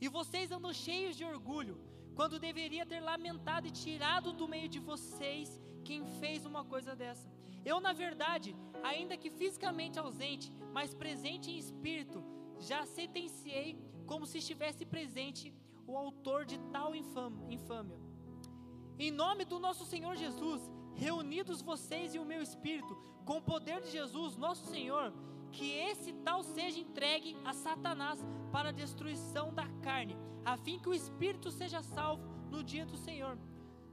E vocês andam cheios de orgulho, quando deveria ter lamentado e tirado do meio de vocês quem fez uma coisa dessa. Eu, na verdade, ainda que fisicamente ausente, mas presente em espírito, já sentenciei como se estivesse presente o autor de tal infâmia. Em nome do nosso Senhor Jesus, reunidos vocês e o meu espírito, com o poder de Jesus, nosso Senhor, que esse tal seja entregue a Satanás para a destruição da carne, a fim que o espírito seja salvo no dia do Senhor.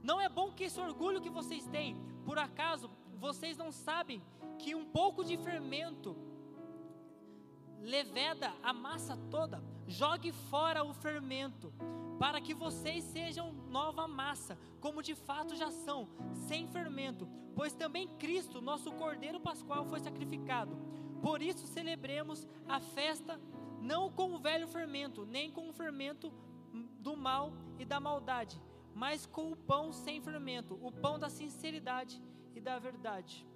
Não é bom que esse orgulho que vocês têm, por acaso vocês não sabem que um pouco de fermento leveda a massa toda? Jogue fora o fermento, para que vocês sejam nova massa, como de fato já são, sem fermento, pois também Cristo, nosso Cordeiro Pascual, foi sacrificado. Por isso celebremos a festa não com o velho fermento, nem com o fermento do mal e da maldade, mas com o pão sem fermento, o pão da sinceridade e da verdade.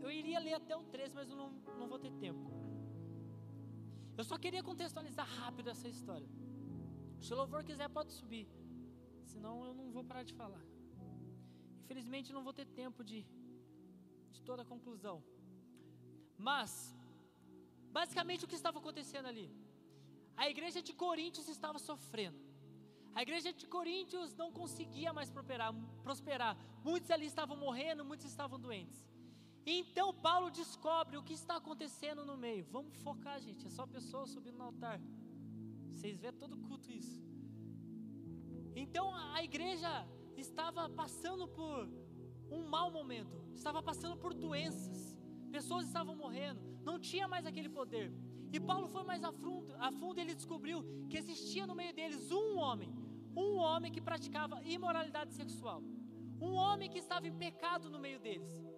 Eu iria ler até o 13, mas eu não, não vou ter tempo. Eu só queria contextualizar rápido essa história. Se o louvor quiser, pode subir. Senão eu não vou parar de falar. Infelizmente, não vou ter tempo de, de toda a conclusão. Mas, basicamente o que estava acontecendo ali? A igreja de Coríntios estava sofrendo. A igreja de Coríntios não conseguia mais prosperar, prosperar. Muitos ali estavam morrendo, muitos estavam doentes. Então Paulo descobre o que está acontecendo no meio. Vamos focar, gente. É só pessoas subindo no altar. Vocês vê todo culto isso. Então a igreja estava passando por um mau momento, estava passando por doenças, pessoas estavam morrendo, não tinha mais aquele poder. E Paulo foi mais a fundo, a fundo ele descobriu que existia no meio deles um homem, um homem que praticava imoralidade sexual, um homem que estava em pecado no meio deles.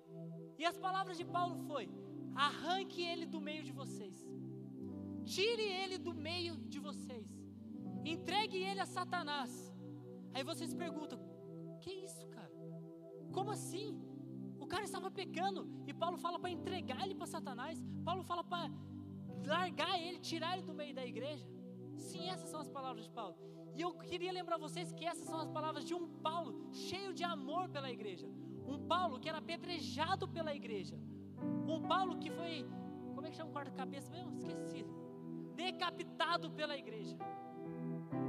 E as palavras de Paulo foi: arranque ele do meio de vocês, tire ele do meio de vocês, entregue ele a Satanás. Aí vocês perguntam: que isso, cara? Como assim? O cara estava pecando e Paulo fala para entregar ele para Satanás. Paulo fala para largar ele, tirar ele do meio da igreja. Sim, essas são as palavras de Paulo. E eu queria lembrar vocês que essas são as palavras de um Paulo cheio de amor pela igreja. Um Paulo que era apedrejado pela igreja. Um Paulo que foi, como é que chama o quarto cabeça mesmo? Esqueci. Decapitado pela igreja.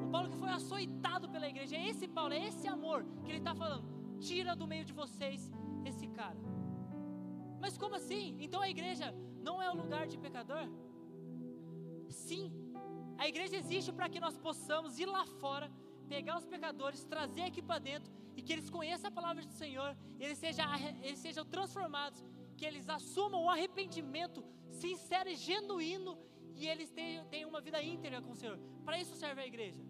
Um Paulo que foi açoitado pela igreja. É esse Paulo, é esse amor que ele está falando. Tira do meio de vocês esse cara. Mas como assim? Então a igreja não é um lugar de pecador? Sim, a igreja existe para que nós possamos ir lá fora, pegar os pecadores, trazer aqui para dentro e que eles conheçam a palavra do Senhor, eles sejam, eles sejam transformados, que eles assumam o arrependimento sincero e genuíno e eles tenham, tenham uma vida íntegra com o Senhor. Para isso serve a igreja.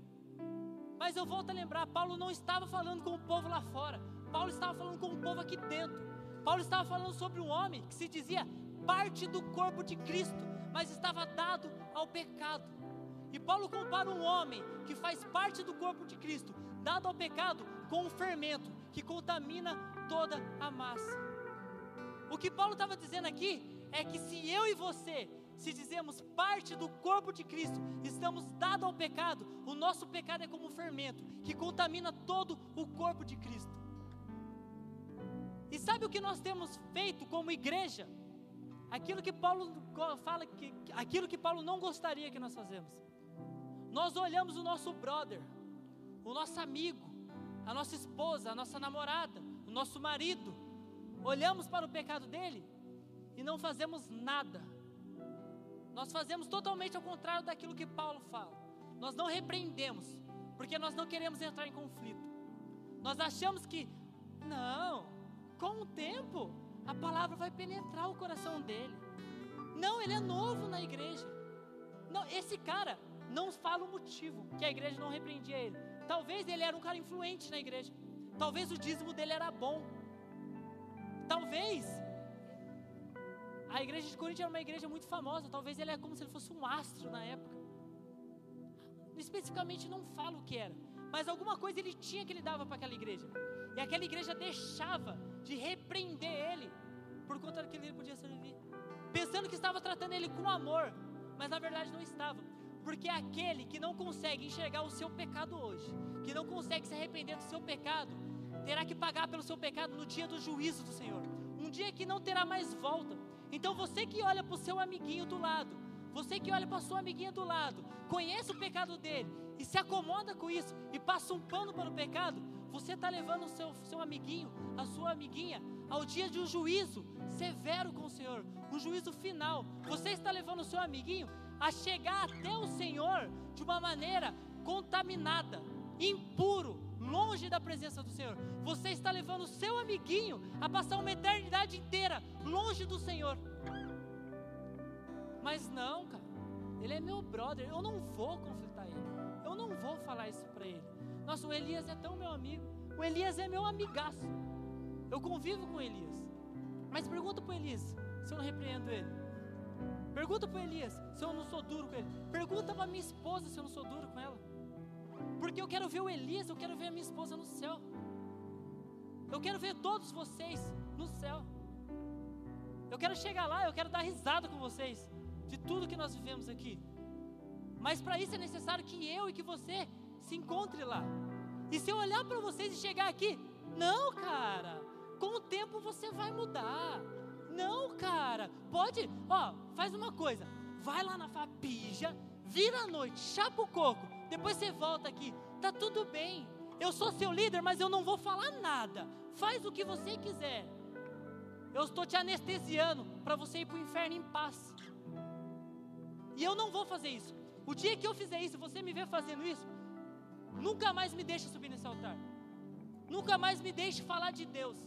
Mas eu volto a lembrar: Paulo não estava falando com o povo lá fora, Paulo estava falando com o povo aqui dentro. Paulo estava falando sobre um homem que se dizia parte do corpo de Cristo, mas estava dado ao pecado. E Paulo compara um homem que faz parte do corpo de Cristo, dado ao pecado, com um fermento que contamina toda a massa. O que Paulo estava dizendo aqui é que se eu e você, se dizemos parte do corpo de Cristo, estamos dados ao pecado, o nosso pecado é como um fermento que contamina todo o corpo de Cristo. E sabe o que nós temos feito como igreja? Aquilo que Paulo fala que aquilo que Paulo não gostaria que nós fazemos. Nós olhamos o nosso brother, o nosso amigo, a nossa esposa, a nossa namorada, o nosso marido, olhamos para o pecado dele e não fazemos nada. Nós fazemos totalmente ao contrário daquilo que Paulo fala. Nós não repreendemos, porque nós não queremos entrar em conflito. Nós achamos que, não, com o tempo, a palavra vai penetrar o coração dele. Não, ele é novo na igreja. Não, esse cara não fala o motivo que a igreja não repreendia ele. Talvez ele era um cara influente na igreja. Talvez o dízimo dele era bom. Talvez a igreja de Corinto era uma igreja muito famosa. Talvez ele é como se ele fosse um astro na época. Especificamente não fala o que era, mas alguma coisa ele tinha que ele dava para aquela igreja. E aquela igreja deixava de repreender ele por conta daquilo que ele podia servir, pensando que estava tratando ele com amor, mas na verdade não estava. Porque é aquele que não consegue enxergar o seu pecado hoje, que não consegue se arrepender do seu pecado, terá que pagar pelo seu pecado no dia do juízo do Senhor. Um dia que não terá mais volta. Então você que olha para o seu amiguinho do lado, você que olha para a sua amiguinha do lado, conhece o pecado dele e se acomoda com isso e passa um pano para o pecado, você está levando o seu, seu amiguinho, a sua amiguinha, ao dia de um juízo severo com o Senhor, um juízo final. Você está levando o seu amiguinho a chegar até o Senhor de uma maneira contaminada, impuro, longe da presença do Senhor. Você está levando o seu amiguinho a passar uma eternidade inteira longe do Senhor. Mas não, cara, ele é meu brother, eu não vou conflitar ele, eu não vou falar isso para ele. Nossa, o Elias é tão meu amigo, o Elias é meu amigaço, eu convivo com Elias. Mas pergunta para Elias se eu não repreendo ele. Pergunta para Elias se eu não sou duro com ele. Pergunta para minha esposa se eu não sou duro com ela. Porque eu quero ver o Elias, eu quero ver a minha esposa no céu. Eu quero ver todos vocês no céu. Eu quero chegar lá, eu quero dar risada com vocês de tudo que nós vivemos aqui. Mas para isso é necessário que eu e que você se encontre lá. E se eu olhar para vocês e chegar aqui, não, cara, com o tempo você vai mudar. Não, cara, pode, ó, faz uma coisa, vai lá na Fapija, vira à noite, chapa o coco, depois você volta aqui, tá tudo bem. Eu sou seu líder, mas eu não vou falar nada. Faz o que você quiser. Eu estou te anestesiando para você ir para o inferno em paz. E eu não vou fazer isso. O dia que eu fizer isso, você me ver fazendo isso, nunca mais me deixe subir nesse altar. Nunca mais me deixe falar de Deus.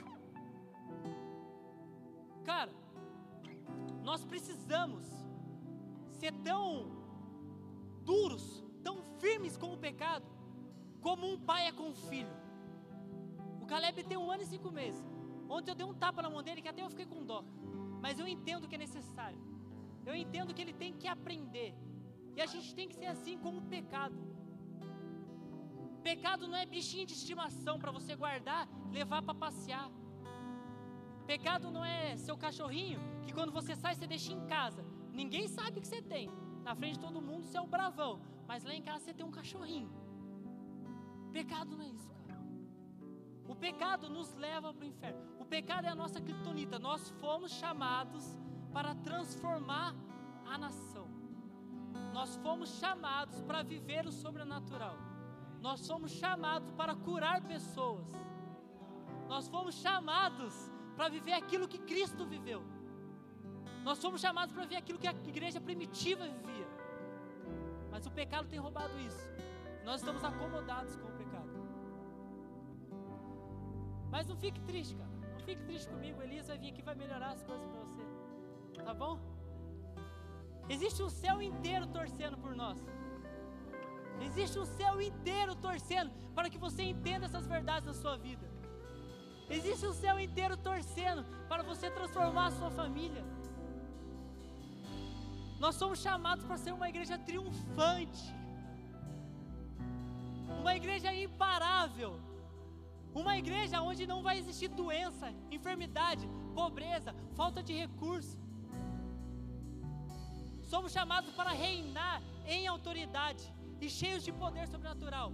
Cara, nós precisamos ser tão duros, tão firmes com o pecado, como um pai é com o filho. O Caleb tem um ano e cinco meses. Ontem eu dei um tapa na mão dele que até eu fiquei com dó. Mas eu entendo que é necessário. Eu entendo que ele tem que aprender. E a gente tem que ser assim como o pecado. Pecado não é bichinho de estimação para você guardar, levar para passear. Pecado não é seu cachorrinho que quando você sai você deixa em casa. Ninguém sabe o que você tem. Na frente de todo mundo você é o bravão, mas lá em casa você tem um cachorrinho. Pecado não é isso, cara. O pecado nos leva para o inferno. O pecado é a nossa criptonita. Nós fomos chamados para transformar a nação. Nós fomos chamados para viver o sobrenatural. Nós fomos chamados para curar pessoas. Nós fomos chamados para viver aquilo que Cristo viveu. Nós fomos chamados para viver aquilo que a igreja primitiva vivia. Mas o pecado tem roubado isso. Nós estamos acomodados com o pecado. Mas não fique triste, cara. Não fique triste comigo. Elias vai vir aqui e vai melhorar as coisas para você. Tá bom? Existe um céu inteiro torcendo por nós. Existe um céu inteiro torcendo para que você entenda essas verdades na sua vida. Existe um céu inteiro torcendo para você transformar a sua família. Nós somos chamados para ser uma igreja triunfante, uma igreja imparável, uma igreja onde não vai existir doença, enfermidade, pobreza, falta de recurso. Somos chamados para reinar em autoridade e cheios de poder sobrenatural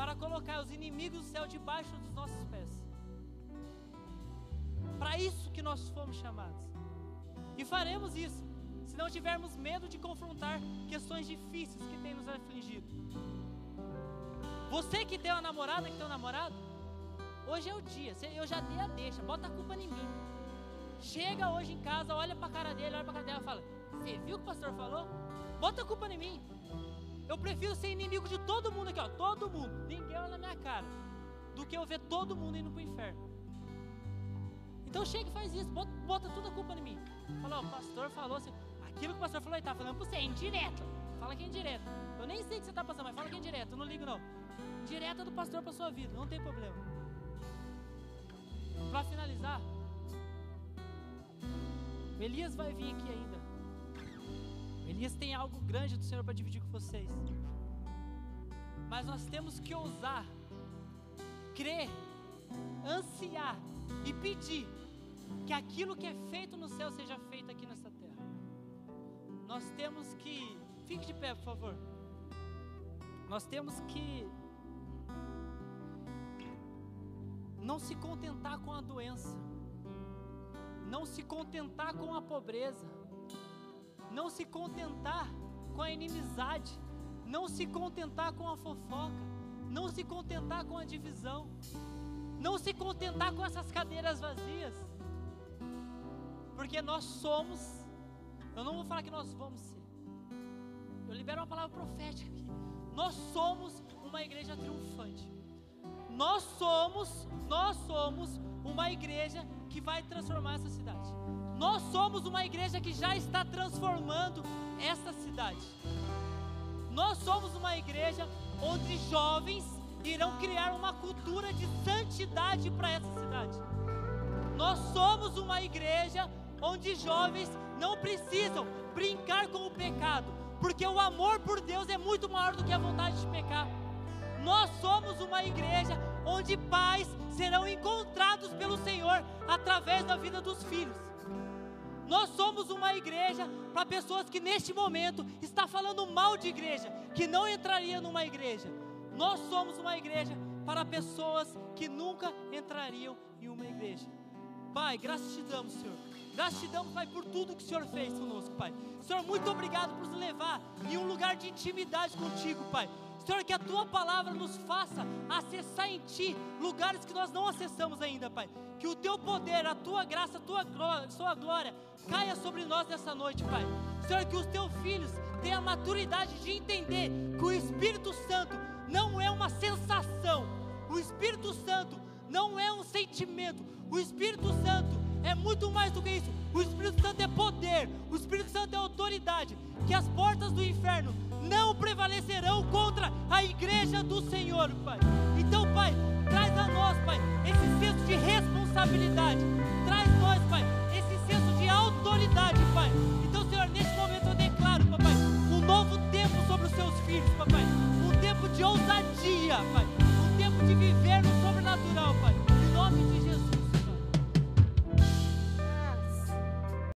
para colocar os inimigos do céu debaixo dos nossos pés. Para isso que nós fomos chamados. E faremos isso se não tivermos medo de confrontar questões difíceis que têm nos afligido. Você que tem uma namorada, que tem um namorado, hoje é o dia, eu já dei a deixa, bota a culpa em mim. Chega hoje em casa, olha para a cara dele, olha para a cara dela e fala: Você viu o que o pastor falou? Bota a culpa em mim. Eu prefiro ser inimigo de todo mundo aqui, ó, todo mundo, ninguém olha na minha cara, do que eu ver todo mundo indo para o inferno. Então chega e faz isso, bota, bota toda a culpa em mim. Fala, ó, o pastor falou assim, aquilo que o pastor falou, ele está falando para você, é indireto. Fala que é indireto. Eu nem sei o que você está passando, mas fala que é indireto, eu não ligo não. Direta do pastor para sua vida, não tem problema. Para finalizar, Elias vai vir aqui ainda. Elias tem algo grande do Senhor para dividir com vocês. Mas nós temos que ousar, crer, ansiar e pedir que aquilo que é feito no céu seja feito aqui nessa terra. Nós temos que. Fique de pé, por favor. Nós temos que não se contentar com a doença, não se contentar com a pobreza, não se contentar com a inimizade, não se contentar com a fofoca, não se contentar com a divisão, não se contentar com essas cadeiras vazias, porque nós somos, eu não vou falar que nós vamos ser, eu libero uma palavra profética aqui, nós somos uma igreja triunfante. Nós somos, nós somos uma igreja que vai transformar essa cidade. Nós somos uma igreja que já está transformando essa cidade. Nós somos uma igreja onde jovens irão criar uma cultura de santidade para essa cidade. Nós somos uma igreja onde jovens não precisam brincar com o pecado, porque o amor por Deus é muito maior do que a vontade de pecar. Nós somos uma igreja onde pais serão encontrados pelo Senhor através da vida dos filhos. Nós somos uma igreja para pessoas que neste momento está falando mal de igreja, que não entraria numa igreja. Nós somos uma igreja para pessoas que nunca entrariam em uma igreja. Pai, graças te damos, Senhor. Graças te damos, Pai, por tudo que o Senhor fez conosco, Pai. Senhor, muito obrigado por nos levar em um lugar de intimidade contigo, Pai. Senhor, que a tua palavra nos faça acessar em ti lugares que nós não acessamos ainda, Pai. Que o teu poder, a tua graça, a tua glória, sua glória caia sobre nós nessa noite, Pai. Senhor, que os teus filhos tenham a maturidade de entender que o Espírito Santo não é uma sensação, o Espírito Santo não é um sentimento, o Espírito Santo é muito mais do que isso. O Espírito Santo é poder, o Espírito Santo é autoridade. Que as portas do inferno não prevalecerão contra a igreja do Senhor, Pai. Então, Pai, traz a nós, Pai, esse senso de responsabilidade. Traz nós, Pai, esse senso de autoridade, Pai. Então, Senhor, neste momento eu declaro, pai, um novo tempo sobre os seus filhos, pai. Um tempo de ousadia, Pai. Um tempo de viver no sobrenatural, Pai.